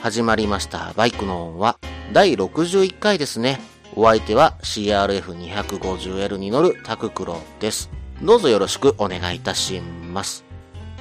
始まりました。バイクの音は、第61回ですね。お相手は CRF250L に乗るタククロです。どうぞよろしくお願いいたします。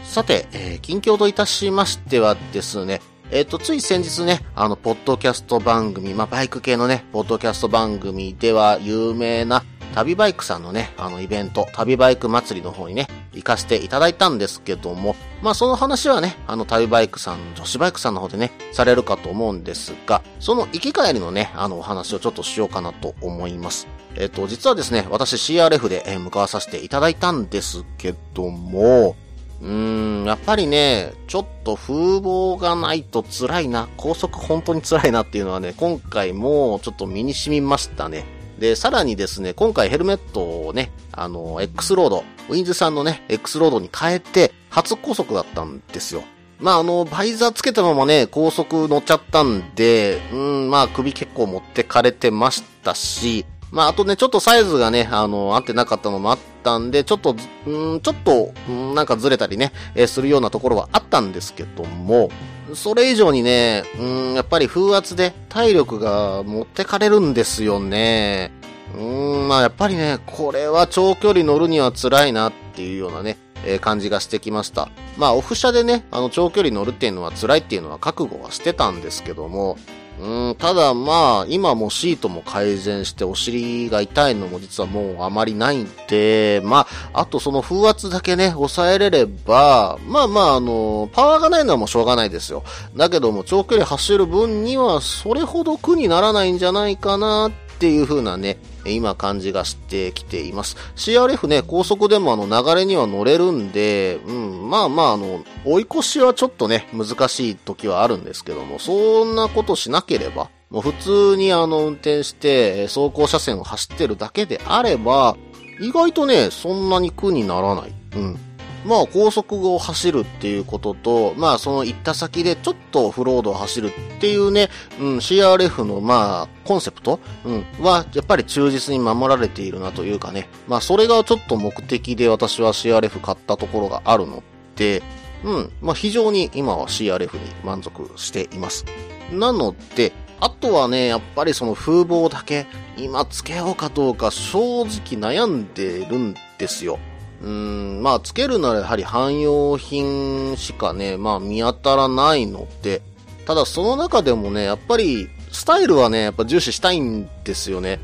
さて、えー近況といたしましてはですね、えっ、と、つい先日ね、あの、ポッドキャスト番組、まあ、バイク系のね、ポッドキャスト番組では有名な旅バイクさんのね、あのイベント、旅バイク祭りの方にね、行かせていただいたんですけども、まあその話はね、あの旅バイクさん、女子バイクさんの方でね、されるかと思うんですが、その行き帰りのね、あのお話をちょっとしようかなと思います。えっ、と、実はですね、私 CRF で、え向かわさせていただいたんですけども、うーん、やっぱりね、ちょっと風貌がないと辛いな、高速本当に辛いなっていうのはね、今回もちょっと身に染みましたね。で、さらにですね、今回ヘルメットをね、あの、X ロード、ウィンズさんのね、X ロードに変えて、初高速だったんですよ。まあ、あの、バイザーつけたままね、高速乗っちゃったんで、うん、まあ、首結構持ってかれてましたし、まあ、あとね、ちょっとサイズがね、あの、合ってなかったのもあったんで、ちょっと、うん、ちょっと、うん、なんかずれたりね、えーするようなところはあったんですけども、それ以上にね、うん、やっぱり風圧で体力が持ってかれるんですよね。うん、まあやっぱりね、これは長距離乗るには辛いなっていうようなね、えー感じがしてきました。まあオフ車でね、あの長距離乗るっていうのは辛いっていうのは覚悟はしてたんですけども、うん、ただまあ、今もシートも改善してお尻が痛いのも実はもうあまりないんで、まあ、あとその風圧だけね、抑えれれば、まあまあ、あの、パワーがないのはもうしょうがないですよ。だけども長距離走る分にはそれほど苦にならないんじゃないかなってっていう風なね、今感じがしてきています。CRF ね、高速でもあの流れには乗れるんで、うん、まあまああの、追い越しはちょっとね、難しい時はあるんですけども、そんなことしなければ、もう普通にあの運転して、走行車線を走ってるだけであれば、意外とね、そんなに苦にならない。うん。まあ、高速を走るっていうことと、まあ、その行った先でちょっとオフロードを走るっていうね、うん、CRF のまあ、コンセプト、うん、は、やっぱり忠実に守られているなというかね、まあ、それがちょっと目的で私は CRF 買ったところがあるので、うん、まあ、非常に今は CRF に満足しています。なので、あとはね、やっぱりその風貌だけ、今つけようかどうか正直悩んでるんですよ。うん、まあ、つけるならやはり汎用品しかね、まあ見当たらないので、ただその中でもね、やっぱり、スタイルはね、やっぱ重視したいんですよね。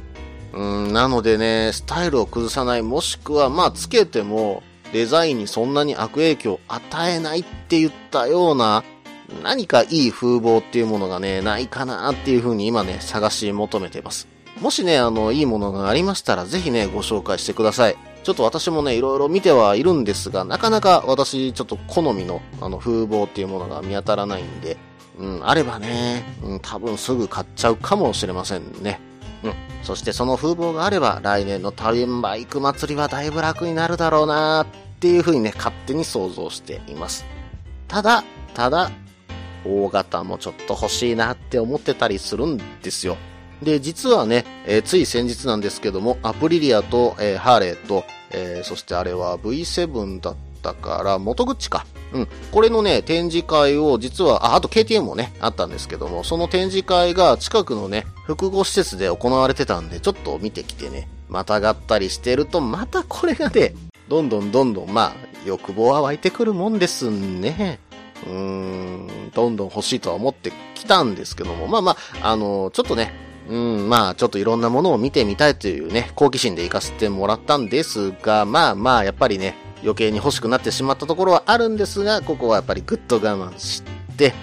うん、なのでね、スタイルを崩さない、もしくは、まあ、つけても、デザインにそんなに悪影響を与えないって言ったような、何かいい風貌っていうものがね、ないかなっていう風に今ね、探し求めてます。もしね、あの、いいものがありましたら、ぜひね、ご紹介してください。ちょっと私もね、いろいろ見てはいるんですが、なかなか私、ちょっと好みの、あの、風貌っていうものが見当たらないんで、うん、あればね、うん、多分すぐ買っちゃうかもしれませんね。うん。そしてその風貌があれば、来年の旅バイク祭りはだいぶ楽になるだろうなっていう風にね、勝手に想像しています。ただ、ただ、大型もちょっと欲しいなって思ってたりするんですよ。で、実はね、えーつい先日なんですけども、アプリリアと、えーハーレーと、えーそしてあれは V7 だったから、元口か。うん。これのね、展示会を実は、あ、あと KTM もね、あったんですけども、その展示会が近くのね、複合施設で行われてたんで、ちょっと見てきてね、またがったりしてると、またこれがね、どんどんどんどん、まあ、欲望は湧いてくるもんですね。うーん、どんどん欲しいとは思ってきたんですけども、まあまあ、あの、ちょっとね、うん、まあ、ちょっといろんなものを見てみたいというね、好奇心で行かせてもらったんですが、まあまあ、やっぱりね、余計に欲しくなってしまったところはあるんですが、ここはやっぱりぐっと我慢して、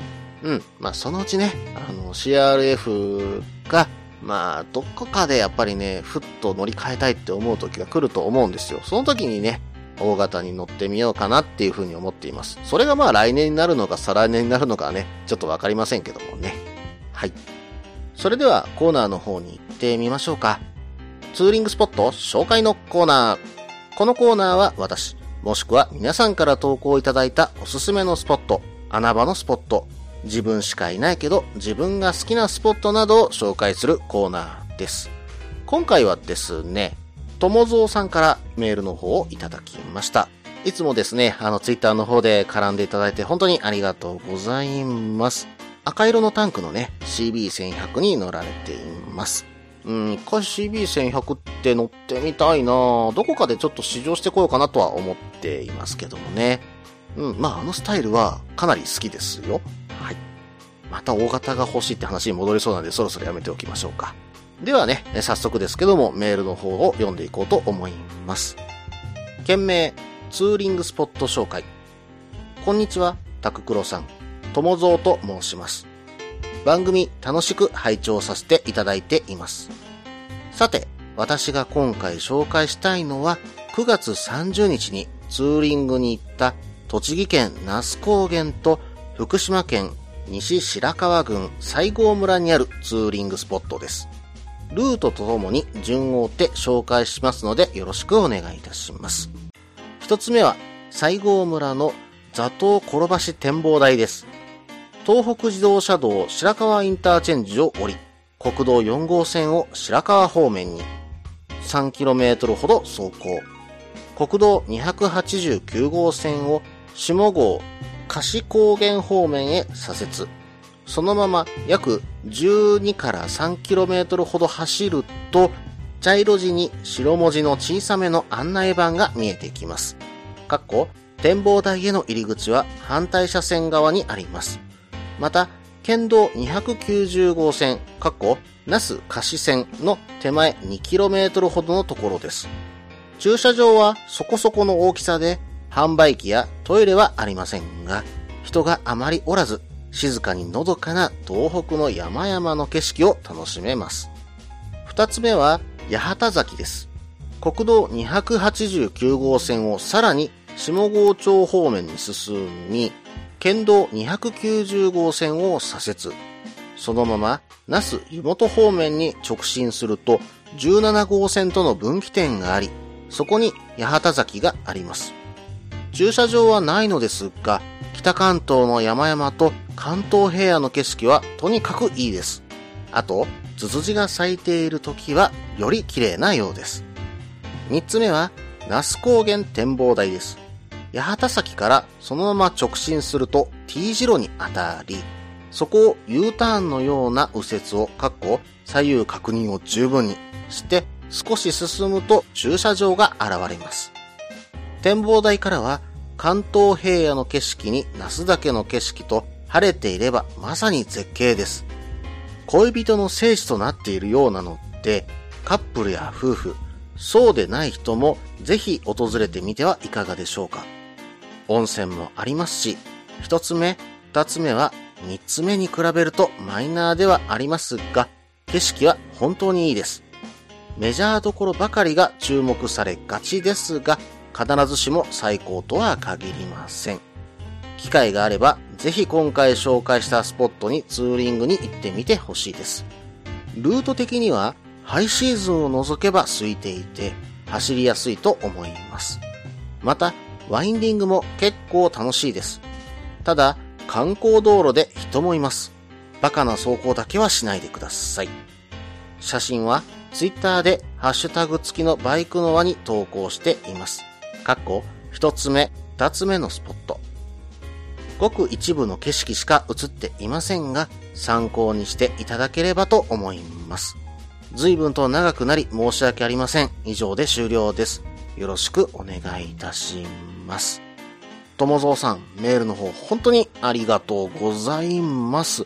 うん、まあそのうちね、あの、CRF が、まあ、どこかでやっぱりね、ふっと乗り換えたいって思う時が来ると思うんですよ。その時にね、大型に乗ってみようかなっていうふうに思っています。それがまあ来年になるのか再来年になるのかはね、ちょっとわかりませんけどもね。はい。それではコーナーの方に行ってみましょうか。ツーリングスポット紹介のコーナー。このコーナーは私、もしくは皆さんから投稿いただいたおすすめのスポット、穴場のスポット、自分しかいないけど自分が好きなスポットなどを紹介するコーナーです。今回はですね、ともぞうさんからメールの方をいただきました。いつもですね、あの、ツイッターの方で絡んでいただいて本当にありがとうございます。赤色のタンクのね、CB1100 に乗られています。うん、一回 CB1100 って乗ってみたいなどこかでちょっと試乗してこようかなとは思っていますけどもね。うん、まああのスタイルはかなり好きですよ。はい。また大型が欲しいって話に戻りそうなんでそろそろやめておきましょうか。ではね、早速ですけどもメールの方を読んでいこうと思います。件名、ツーリングスポット紹介。こんにちは、タククロさん。ともぞうと申します。番組楽しく拝聴させていただいています。さて、私が今回紹介したいのは、9月30日にツーリングに行った栃木県那須高原と福島県西白川郡西郷村にあるツーリングスポットです。ルートとともに順を追って紹介しますのでよろしくお願いいたします。一つ目は西郷村の座頭転ばし展望台です。東北自動車道白川インターチェンジを降り、国道4号線を白川方面に 3km ほど走行。国道289号線を下郷貸高原方面へ左折。そのまま約12から 3km ほど走ると、茶色地に白文字の小さめの案内板が見えてきます。かっこ、展望台への入り口は反対車線側にあります。また、県道290号線、かっこ、那須貸線の手前 2km ほどのところです。駐車場はそこそこの大きさで、販売機やトイレはありませんが、人があまりおらず、静かにのどかな東北の山々の景色を楽しめます。二つ目は、八幡崎です。国道289号線をさらに下郷町方面に進み、県道290号線を左折。そのまま、那須湯本方面に直進すると、17号線との分岐点があり、そこに八幡崎があります。駐車場はないのですが、北関東の山々と関東平野の景色はとにかくいいです。あと、ツツジが咲いている時はより綺麗なようです。三つ目は、那須高原展望台です。八幡崎からそのまま直進すると T 字路に当たり、そこを U ターンのような右折を、かっこ左右確認を十分にして少し進むと駐車場が現れます。展望台からは関東平野の景色に那須岳の景色と晴れていればまさに絶景です。恋人の聖地となっているようなので、カップルや夫婦、そうでない人もぜひ訪れてみてはいかがでしょうか。温泉もありますし、一つ目、二つ目は三つ目に比べるとマイナーではありますが、景色は本当にいいです。メジャーどころばかりが注目されがちですが、必ずしも最高とは限りません。機会があれば、ぜひ今回紹介したスポットにツーリングに行ってみてほしいです。ルート的には、ハイシーズンを除けば空いていて、走りやすいと思います。また、ワインディングも結構楽しいです。ただ、観光道路で人もいます。バカな走行だけはしないでください。写真はツイッターでハッシュタグ付きのバイクの輪に投稿しています。かっこ、一つ目、二つ目のスポット。ごく一部の景色しか映っていませんが、参考にしていただければと思います。随分と長くなり申し訳ありません。以上で終了です。よろしくお願いいたします。ともぞうさん、メールの方、本当にありがとうございます。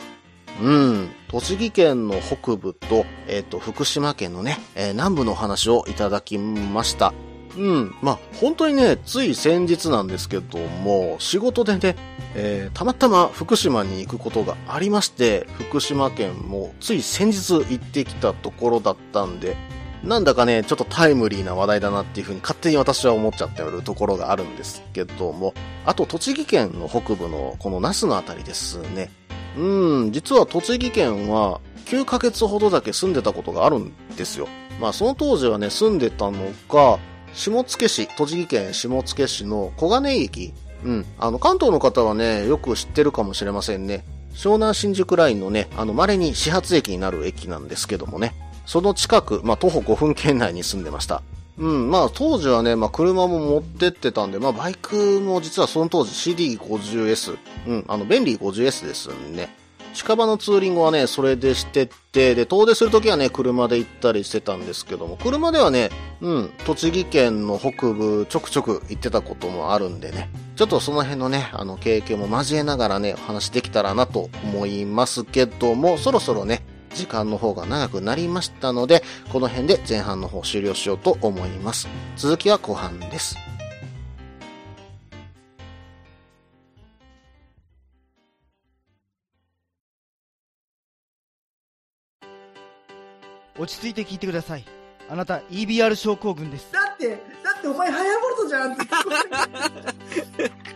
うん、栃木県の北部と、えっ、ー、と、福島県のね、えー、南部の話をいただきました。うん。まあ、本当にね、つい先日なんですけども、仕事でね、えー、たまたま福島に行くことがありまして、福島県もつい先日行ってきたところだったんで、なんだかね、ちょっとタイムリーな話題だなっていうふうに勝手に私は思っちゃってるところがあるんですけども、あと栃木県の北部のこの那須のあたりですね。うん、実は栃木県は9ヶ月ほどだけ住んでたことがあるんですよ。まあその当時はね、住んでたのが、下野市、栃木県下野市の小金井駅。うん。あの、関東の方はね、よく知ってるかもしれませんね。湘南新宿ラインのね、あの、稀に始発駅になる駅なんですけどもね。その近く、まあ、徒歩5分圏内に住んでました。うん、まあ、当時はね、まあ、車も持ってってたんで、まあ、バイクも実はその当時 CD50S、うん、あの、便利 50S ですね。近場のツーリングはね、それでしてって、で、遠出するときはね、車で行ったりしてたんですけども、車ではね、うん、栃木県の北部ちょくちょく行ってたこともあるんでね、ちょっとその辺のね、あの、経験も交えながらね、お話できたらなと思いますけども、そろそろね、時間の方が長くなりましたので、この辺で前半の方終了しようと思います。続きは後半です。落ち着いて聞いてください。あなた EBR 症候群です。だって、だってお前ハヤボルトじゃんって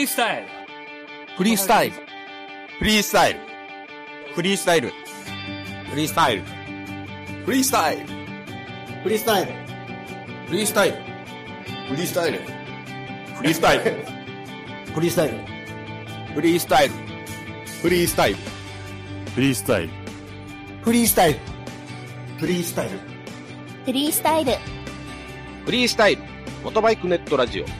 リースタイル。フリースタイル。フリースタイル。フリースタイル。フリースタイル。フリースタイル。フリースタイル。フリースタイル。フリースタイル。フリースタイル。フリースタイル。フリースタイル。フリースタイル。フリースタイル。フリースタイル。フリースタイル。フリースタイル。フリースタイル。モトバイクネットラジオ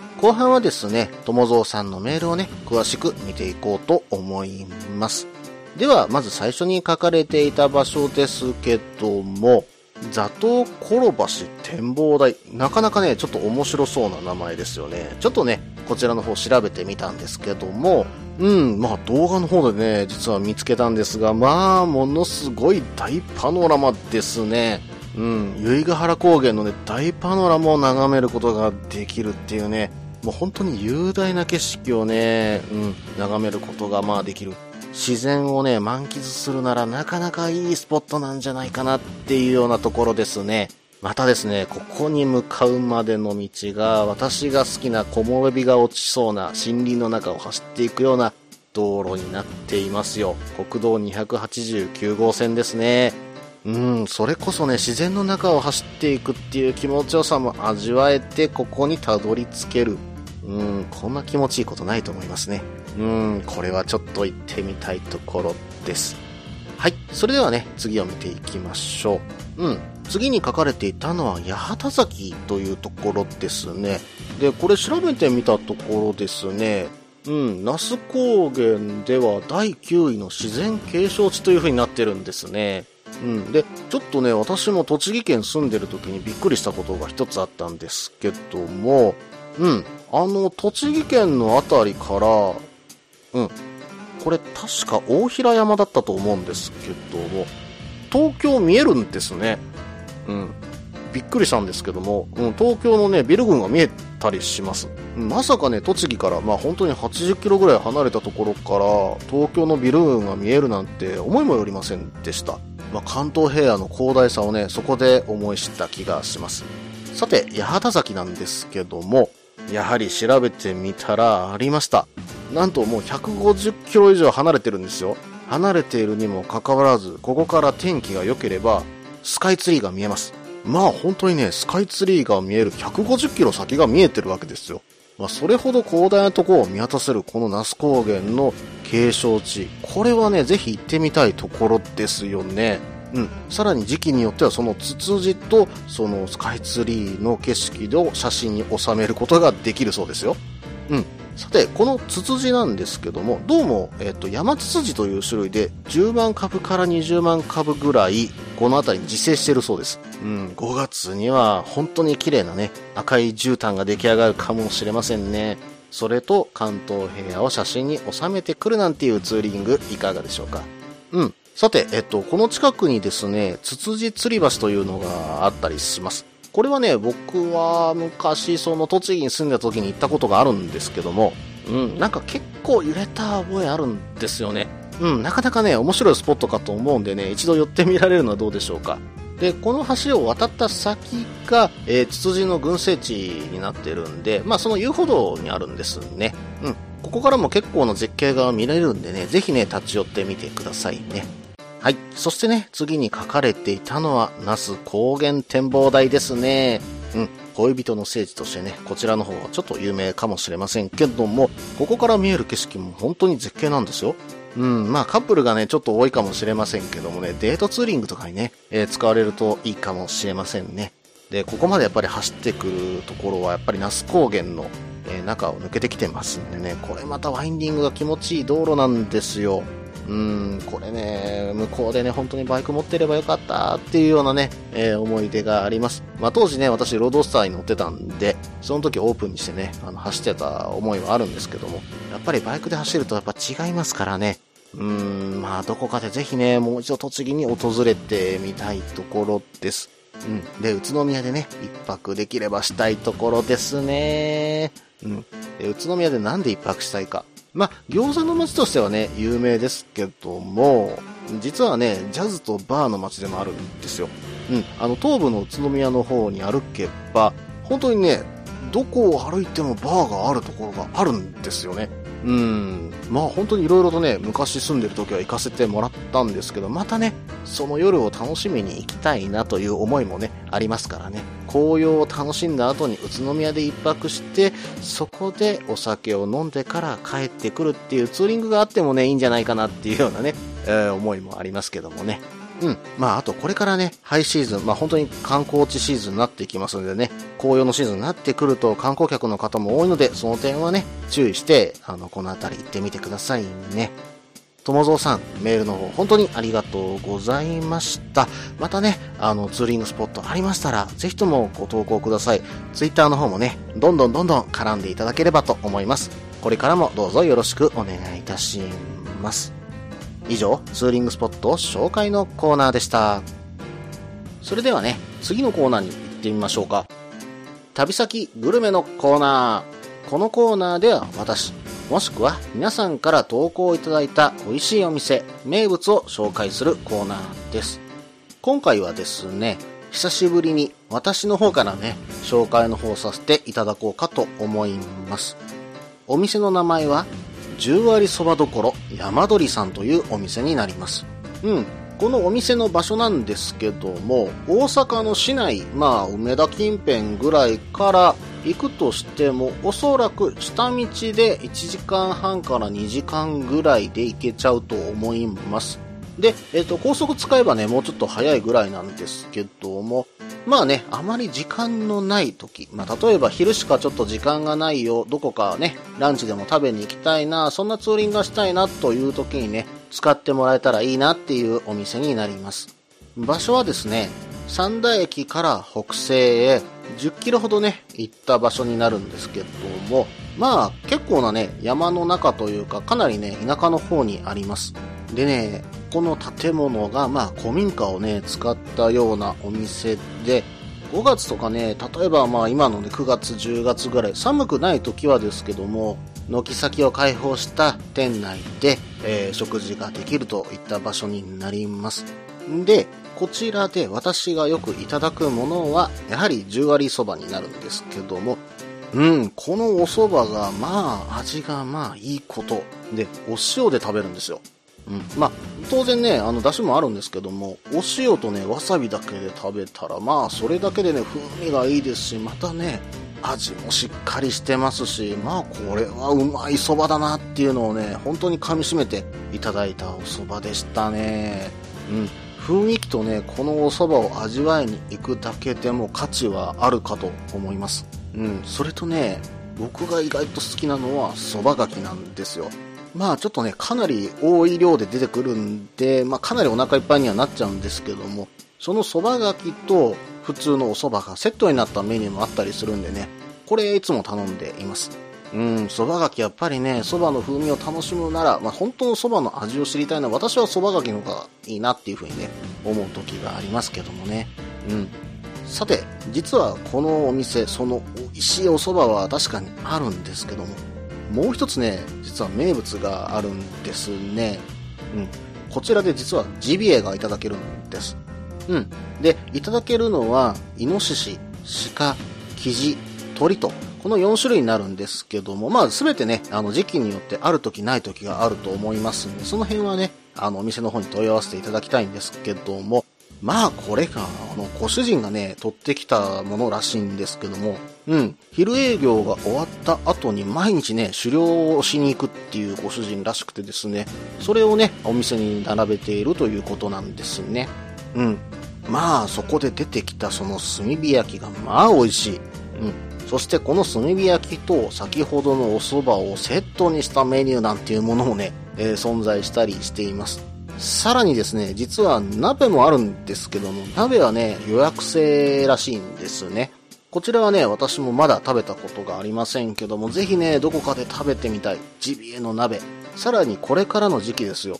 後半はですね、友蔵さんのメールをね、詳しく見ていこうと思います。では、まず最初に書かれていた場所ですけども、座頭転橋展望台。なかなかね、ちょっと面白そうな名前ですよね。ちょっとね、こちらの方調べてみたんですけども、うん、まあ動画の方でね、実は見つけたんですが、まあ、ものすごい大パノラマですね。うん、由比ヶ原高原のね、大パノラマを眺めることができるっていうね、もう本当に雄大な景色をね、うん、眺めることがまあできる。自然をね、満喫するならなかなかいいスポットなんじゃないかなっていうようなところですね。またですね、ここに向かうまでの道が、私が好きな木漏れ日が落ちそうな森林の中を走っていくような道路になっていますよ。国道289号線ですね。うん、それこそね、自然の中を走っていくっていう気持ちよさも味わえて、ここにたどり着ける。うん、こんな気持ちいいことないと思いますね。うん、これはちょっと行ってみたいところです。はい。それではね、次を見ていきましょう。うん。次に書かれていたのは八幡崎というところですね。で、これ調べてみたところですね。うん、那須高原では第9位の自然景勝地という風になってるんですね。うん。で、ちょっとね、私も栃木県住んでる時にびっくりしたことが一つあったんですけども、うん。あの、栃木県のあたりから、うん。これ確か大平山だったと思うんですけども、東京見えるんですね。うん。びっくりしたんですけども、うん、東京のね、ビル群が見えたりします。まさかね、栃木から、まあ本当に80キロぐらい離れたところから、東京のビル群が見えるなんて思いもよりませんでした。まあ、関東平野の広大さをね、そこで思い知った気がします。さて、八幡崎なんですけども、やはり調べてみたらありました。なんともう150キロ以上離れてるんですよ。離れているにもかかわらず、ここから天気が良ければ、スカイツリーが見えます。まあ本当にね、スカイツリーが見える150キロ先が見えてるわけですよ。まあ、それほど広大なところを見渡せるこの那須高原の景勝地。これはね、ぜひ行ってみたいところですよね。うん。さらに時期によってはそのツツジとそのスカイツリーの景色を写真に収めることができるそうですよ。うん。さて、このツツジなんですけども、どうも、えっ、と、山ツツジという種類で、10万株から20万株ぐらい、この辺りに自生してるそうです。うん、5月には本当に綺麗なね、赤い絨毯が出来上がるかもしれませんね。それと関東平野を写真に収めてくるなんていうツーリングいかがでしょうか。うん。さて、えっと、この近くにですね、ツツジ吊り橋というのがあったりします。これはね、僕は昔、その栃木に住んだ時に行ったことがあるんですけども、うん、なんか結構揺れた覚えあるんですよね。うん、なかなかね、面白いスポットかと思うんでね、一度寄ってみられるのはどうでしょうか。で、この橋を渡った先が、えー、ツツジの群生地になってるんで、まあその遊歩道にあるんですね。うん。ここからも結構の絶景が見られるんでね、ぜひね、立ち寄ってみてくださいね。はい。そしてね、次に書かれていたのは、那須高原展望台ですね。うん。恋人の聖地としてね、こちらの方はちょっと有名かもしれませんけども、ここから見える景色も本当に絶景なんですよ。うん、まあカップルがね、ちょっと多いかもしれませんけどもね、デートツーリングとかにね、えー、使われるといいかもしれませんね。で、ここまでやっぱり走ってくるところは、やっぱり那須高原の、えー、中を抜けてきてますんでね、これまたワインディングが気持ちいい道路なんですよ。うん、これね、向こうでね、本当にバイク持ってればよかったっていうようなね、えー、思い出があります。まあ当時ね、私ロードスターに乗ってたんで、その時オープンにしてね、あの走ってた思いはあるんですけども、やっぱりバイクで走るとやっぱ違いますからね、うん、まあ、どこかでぜひね、もう一度栃木に訪れてみたいところです。うん。で、宇都宮でね、一泊できればしたいところですね。うん。で、宇都宮でなんで一泊したいか。まあ、餃子の街としてはね、有名ですけども、実はね、ジャズとバーの街でもあるんですよ。うん。あの、東部の宇都宮の方に歩けば、本当にね、どこを歩いてもバーがあるところがあるんですよね。うん。まあ本当に色々とね、昔住んでる時は行かせてもらったんですけど、またね、その夜を楽しみに行きたいなという思いもね、ありますからね。紅葉を楽しんだ後に宇都宮で一泊して、そこでお酒を飲んでから帰ってくるっていうツーリングがあってもね、いいんじゃないかなっていうようなね、えー、思いもありますけどもね。うん。まあ、あとこれからね、ハイシーズン、まあ本当に観光地シーズンになっていきますのでね、紅葉のシーズンになってくると観光客の方も多いので、その点はね、注意して、あの、この辺り行ってみてくださいね。友蔵さん、メールの方本当にありがとうございました。またね、あの、ツーリングスポットありましたら、ぜひともご投稿ください。ツイッターの方もね、どんどんどんどん絡んでいただければと思います。これからもどうぞよろしくお願いいたします。以上、ツーリングスポット紹介のコーナーでした。それではね、次のコーナーに行ってみましょうか。旅先グルメのコーナー。このコーナーでは私、もしくは皆さんから投稿いただいた美味しいお店、名物を紹介するコーナーです。今回はですね、久しぶりに私の方からね、紹介の方させていただこうかと思います。お店の名前は、十割そばどころ山鳥さんというお店になります。うん。このお店の場所なんですけども、大阪の市内、まあ、梅田近辺ぐらいから行くとしても、おそらく下道で1時間半から2時間ぐらいで行けちゃうと思います。で、えっ、と、高速使えばね、もうちょっと早いぐらいなんですけども、まあね、あまり時間のない時、まあ例えば昼しかちょっと時間がないよ、どこかね、ランチでも食べに行きたいな、そんなツーリングがしたいなという時にね、使ってもらえたらいいなっていうお店になります。場所はですね、三田駅から北西へ10キロほどね、行った場所になるんですけども、まあ結構なね、山の中というか、かなりね、田舎の方にあります。でね、この建物が、まあ古民家をね、使ったようなお店で、5月とかね、例えばまあ今のね、9月、10月ぐらい、寒くない時はですけども、軒先を開放した店内で、えー食事ができるといった場所になります。で、こちらで私がよくいただくものは、やはり十割そばになるんですけども、うん、このお蕎麦が、まあ、味がまあいいこと。で、お塩で食べるんですよ。うん。まあ、当然ね、あの、出汁もあるんですけども、お塩とね、わさびだけで食べたら、まあ、それだけでね、風味がいいですし、またね、味もしっかりしてますし、まあ、これはうまい蕎麦だなっていうのをね、本当に噛み締めていただいたお蕎麦でしたね。うん。雰囲気とね、このお蕎麦を味わいに行くだけでも価値はあるかと思います。うん。それとね、僕が意外と好きなのは蕎麦柿なんですよ。まあちょっとね、かなり多い量で出てくるんで、まあかなりお腹いっぱいにはなっちゃうんですけども、その蕎麦柿と普通のお蕎麦がセットになったメニューもあったりするんでね、これいつも頼んでいます。うん、蕎麦柿やっぱりね、蕎麦の風味を楽しむなら、まあ本当の蕎麦の味を知りたいのは私は蕎麦柿の方がいいなっていう風にね、思う時がありますけどもね。うん。さて、実はこのお店、その美味しいお蕎麦は確かにあるんですけども、もう一つね、実は名物があるんですね。うん。こちらで実はジビエがいただけるんです。うん。で、いただけるのは、イノシシ、鹿、キジ、鳥と、この4種類になるんですけども、まあ全てね、あの時期によってある時ない時があると思いますんで、その辺はね、あのお店の方に問い合わせていただきたいんですけども、まあこれが、あの、ご主人がね、取ってきたものらしいんですけども、うん、昼営業が終わった後に毎日ね、狩猟をしに行くっていうご主人らしくてですね、それをね、お店に並べているということなんですね。うん。まあそこで出てきたその炭火焼きがまあ美味しい。うん。そしてこの炭火焼きと先ほどのお蕎麦をセットにしたメニューなんていうものもね、えー存在したりしています。さらにですね、実は鍋もあるんですけども、鍋はね、予約制らしいんですね。こちらはね、私もまだ食べたことがありませんけども、ぜひね、どこかで食べてみたい。ジビエの鍋。さらにこれからの時期ですよ。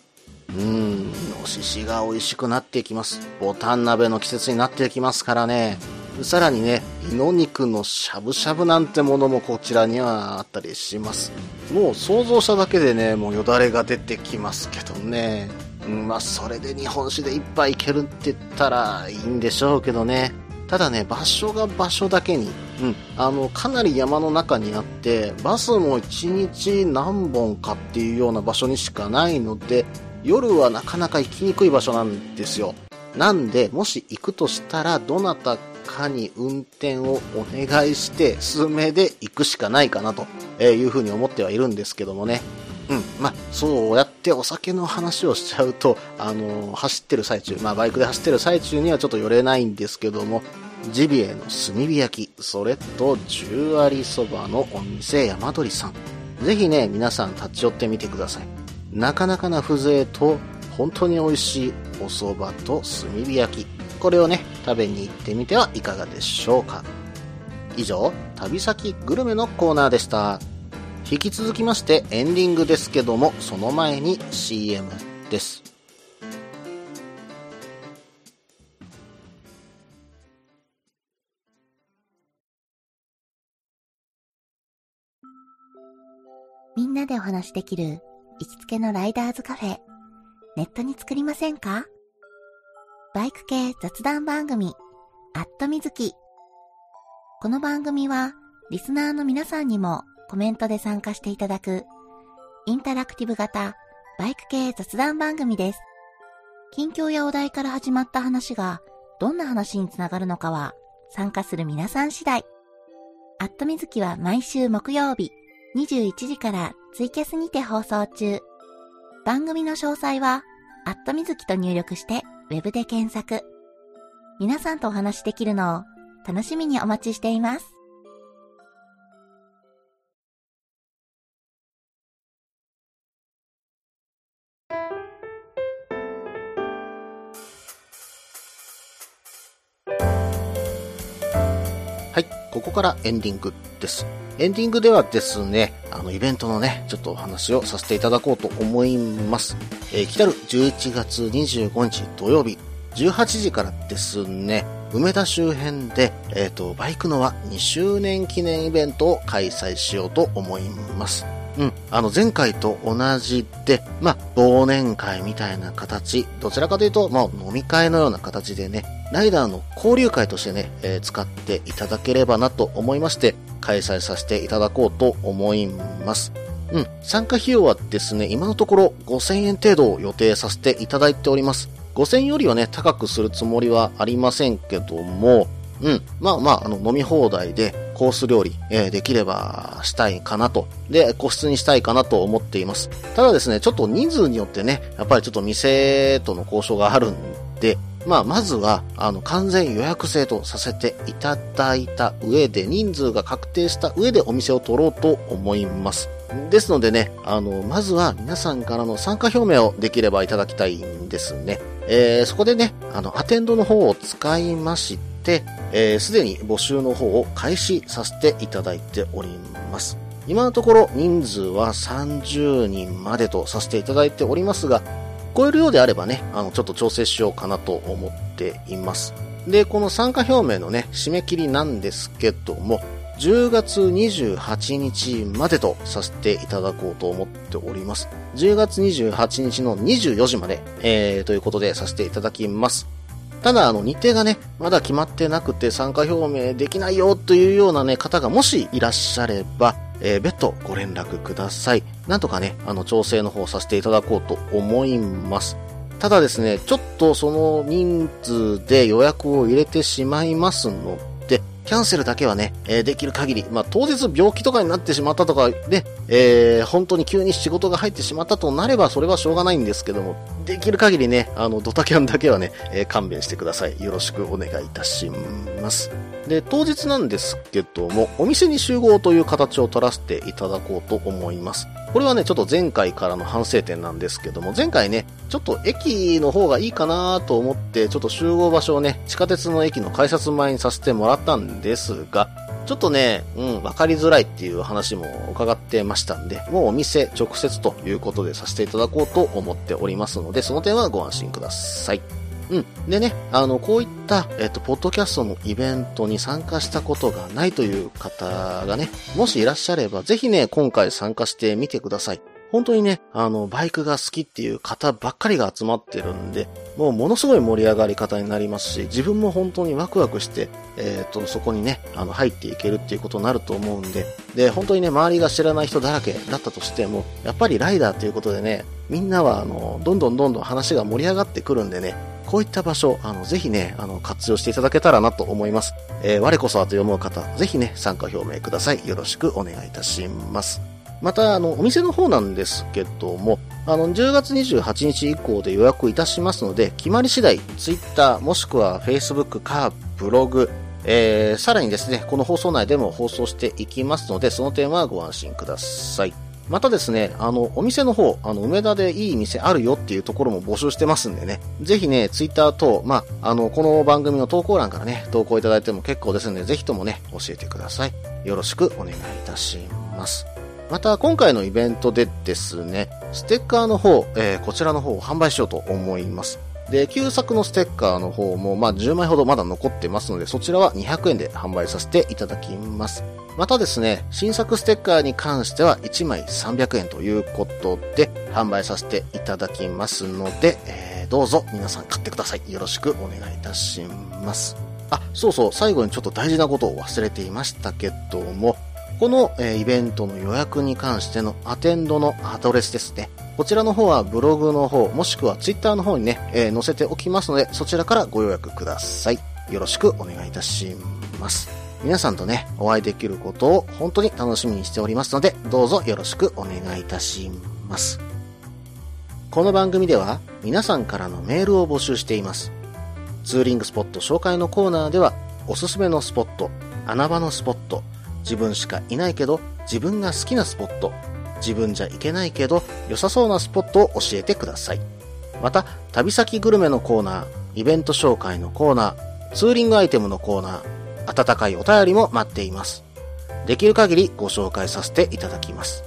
うーん、イノシシが美味しくなっていきます。ボタン鍋の季節になっていきますからね。さらにね、イノ肉のしゃぶしゃぶなんてものもこちらにはあったりします。もう想像しただけでね、もうよだれが出てきますけどね。まあ、それで日本酒で一杯いけるって言ったらいいんでしょうけどね。ただね、場所が場所だけに、うん、あの、かなり山の中にあって、バスも1日何本かっていうような場所にしかないので、夜はなかなか行きにくい場所なんですよ。なんで、もし行くとしたら、どなたかに運転をお願いして、数名で行くしかないかなというふうに思ってはいるんですけどもね。うん。まあ、そうやってお酒の話をしちゃうと、あの走ってる最中、まあ、バイクで走ってる最中にはちょっと寄れないんですけども、ジビエの炭火焼き、それと十割そばのお店山鳥さん。ぜひね、皆さん立ち寄ってみてください。なかなかな風情と、本当に美味しいお蕎麦と炭火焼き。これをね、食べに行ってみてはいかがでしょうか。以上、旅先グルメのコーナーでした。引き続きましてエンディングですけども、その前に CM です。みんなでお話しできる行きつけのライダーズカフェ、ネットに作りませんか？バイク系雑談番組、アットみずき。この番組は、リスナーの皆さんにもコメントで参加していただく、インタラクティブ型バイク系雑談番組です。近況やお題から始まった話が、どんな話につながるのかは、参加する皆さん次第。アットみずきは毎週木曜日、21時からツイキャスにて放送中。番組の詳細は、アットみずきと入力して、ウェブで検索。皆さんとお話しできるのを楽しみにお待ちしています。ここからエンディングです。エンディングではですね、あの、イベントのね、ちょっとお話をさせていただこうと思います。えー来たる11月25日土曜日、18時からですね、梅田周辺で、えっ、と、バイクの輪2周年記念イベントを開催しようと思います。あの、前回と同じで、まあ、忘年会みたいな形、どちらかというと、まあ、飲み会のような形でね、ライダーの交流会としてね、えー使っていただければなと思いまして、開催させていただこうと思います。うん、参加費用はですね、今のところ5000円程度を予定させていただいております。5000円よりはね、高くするつもりはありませんけども、うん。まあまあ、あの、飲み放題で、コース料理、えー、できればしたいかなと。で、個室にしたいかなと思っています。ただですね、ちょっと人数によってね、やっぱりちょっと店との交渉があるんで、まあ、まずは、あの、完全予約制とさせていただいた上で、人数が確定した上でお店を取ろうと思います。ですのでね、あの、まずは皆さんからの参加表明をできればいただきたいんですね。えー、そこでね、あの、アテンドの方を使いまして、えー、すでに募集の方を開始させていただいております。今のところ人数は30人までとさせていただいておりますが、超えるようであればね、あの、ちょっと調整しようかなと思っています。で、この参加表明のね、締め切りなんですけども、10月28日までとさせていただこうと思っております。10月28日の24時まで、えー、ということでさせていただきます。ただ、あの、日程がね、まだ決まってなくて参加表明できないよというようなね、方がもしいらっしゃれば、えー、別途ご連絡ください。なんとかね、あの、調整の方させていただこうと思います。ただですね、ちょっとその人数で予約を入れてしまいますのでキャンセルだけはね、えー、できる限り、まあ、当日病気とかになってしまったとかで、えー、本当に急に仕事が入ってしまったとなれば、それはしょうがないんですけども、できる限りね、あの、ドタキャンだけはね、えー、勘弁してください。よろしくお願いいたします。で、当日なんですけども、お店に集合という形を取らせていただこうと思います。これはね、ちょっと前回からの反省点なんですけども、前回ね、ちょっと駅の方がいいかなと思って、ちょっと集合場所をね、地下鉄の駅の改札前にさせてもらったんですが、ちょっとね、うん、わかりづらいっていう話も伺ってましたんで、もうお店直接ということでさせていただこうと思っておりますので、その点はご安心ください。うん。でね、あの、こういった、えっと、ポッドキャストのイベントに参加したことがないという方がね、もしいらっしゃれば、ぜひね、今回参加してみてください。本当にね、あの、バイクが好きっていう方ばっかりが集まってるんで、もうものすごい盛り上がり方になりますし、自分も本当にワクワクして、えっ、ー、と、そこにね、あの、入っていけるっていうことになると思うんで、で、本当にね、周りが知らない人だらけだったとしても、やっぱりライダーということでね、みんなは、あの、どんどんどんどん話が盛り上がってくるんでね、こういった場所、あの、ぜひね、あの、活用していただけたらなと思います。えー、我こそはと思う方、ぜひね、参加表明ください。よろしくお願いいたします。また、あの、お店の方なんですけども、あの、10月28日以降で予約いたしますので、決まり次第、Twitter、もしくは Facebook か、ブログ、えー、さらにですね、この放送内でも放送していきますので、その点はご安心ください。またですね、あの、お店の方、あの、梅田でいい店あるよっていうところも募集してますんでね、ぜひね、ツイッター等、まあ、あの、この番組の投稿欄からね、投稿いただいても結構ですので、ぜひともね、教えてください。よろしくお願いいたします。また、今回のイベントでですね、ステッカーの方、えー、こちらの方を販売しようと思います。で、旧作のステッカーの方も、まあ、10枚ほどまだ残ってますので、そちらは200円で販売させていただきます。またですね、新作ステッカーに関しては1枚300円ということで販売させていただきますので、えー、どうぞ皆さん買ってください。よろしくお願いいたします。あ、そうそう、最後にちょっと大事なことを忘れていましたけども、この、え、イベントの予約に関してのアテンドのアドレスですね。こちらの方はブログの方、もしくはツイッターの方にね、えー、載せておきますので、そちらからご予約ください。よろしくお願いいたします。皆さんとね、お会いできることを本当に楽しみにしておりますので、どうぞよろしくお願いいたします。この番組では皆さんからのメールを募集しています。ツーリングスポット紹介のコーナーでは、おすすめのスポット、穴場のスポット、自分しかいないけど自分が好きなスポット、自分じゃ行けないけど良さそうなスポットを教えてください。また、旅先グルメのコーナー、イベント紹介のコーナー、ツーリングアイテムのコーナー、温かいお便りも待っています。できる限りご紹介させていただきます。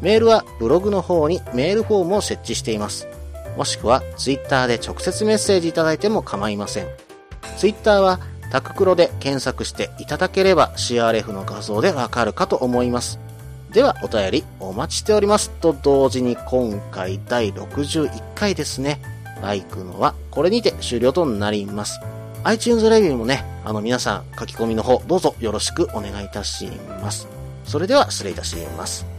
メールはブログの方にメールフォームを設置しています。もしくはツイッターで直接メッセージいただいても構いません。ツイッターはタククロで検索していただければ CRF の画像でわかるかと思います。ではお便りお待ちしておりますと同時に今回第61回ですね。バイクのはこれにて終了となります。iTunes レビューもね、あの皆さん書き込みの方どうぞよろしくお願いいたします。それでは失礼いたします。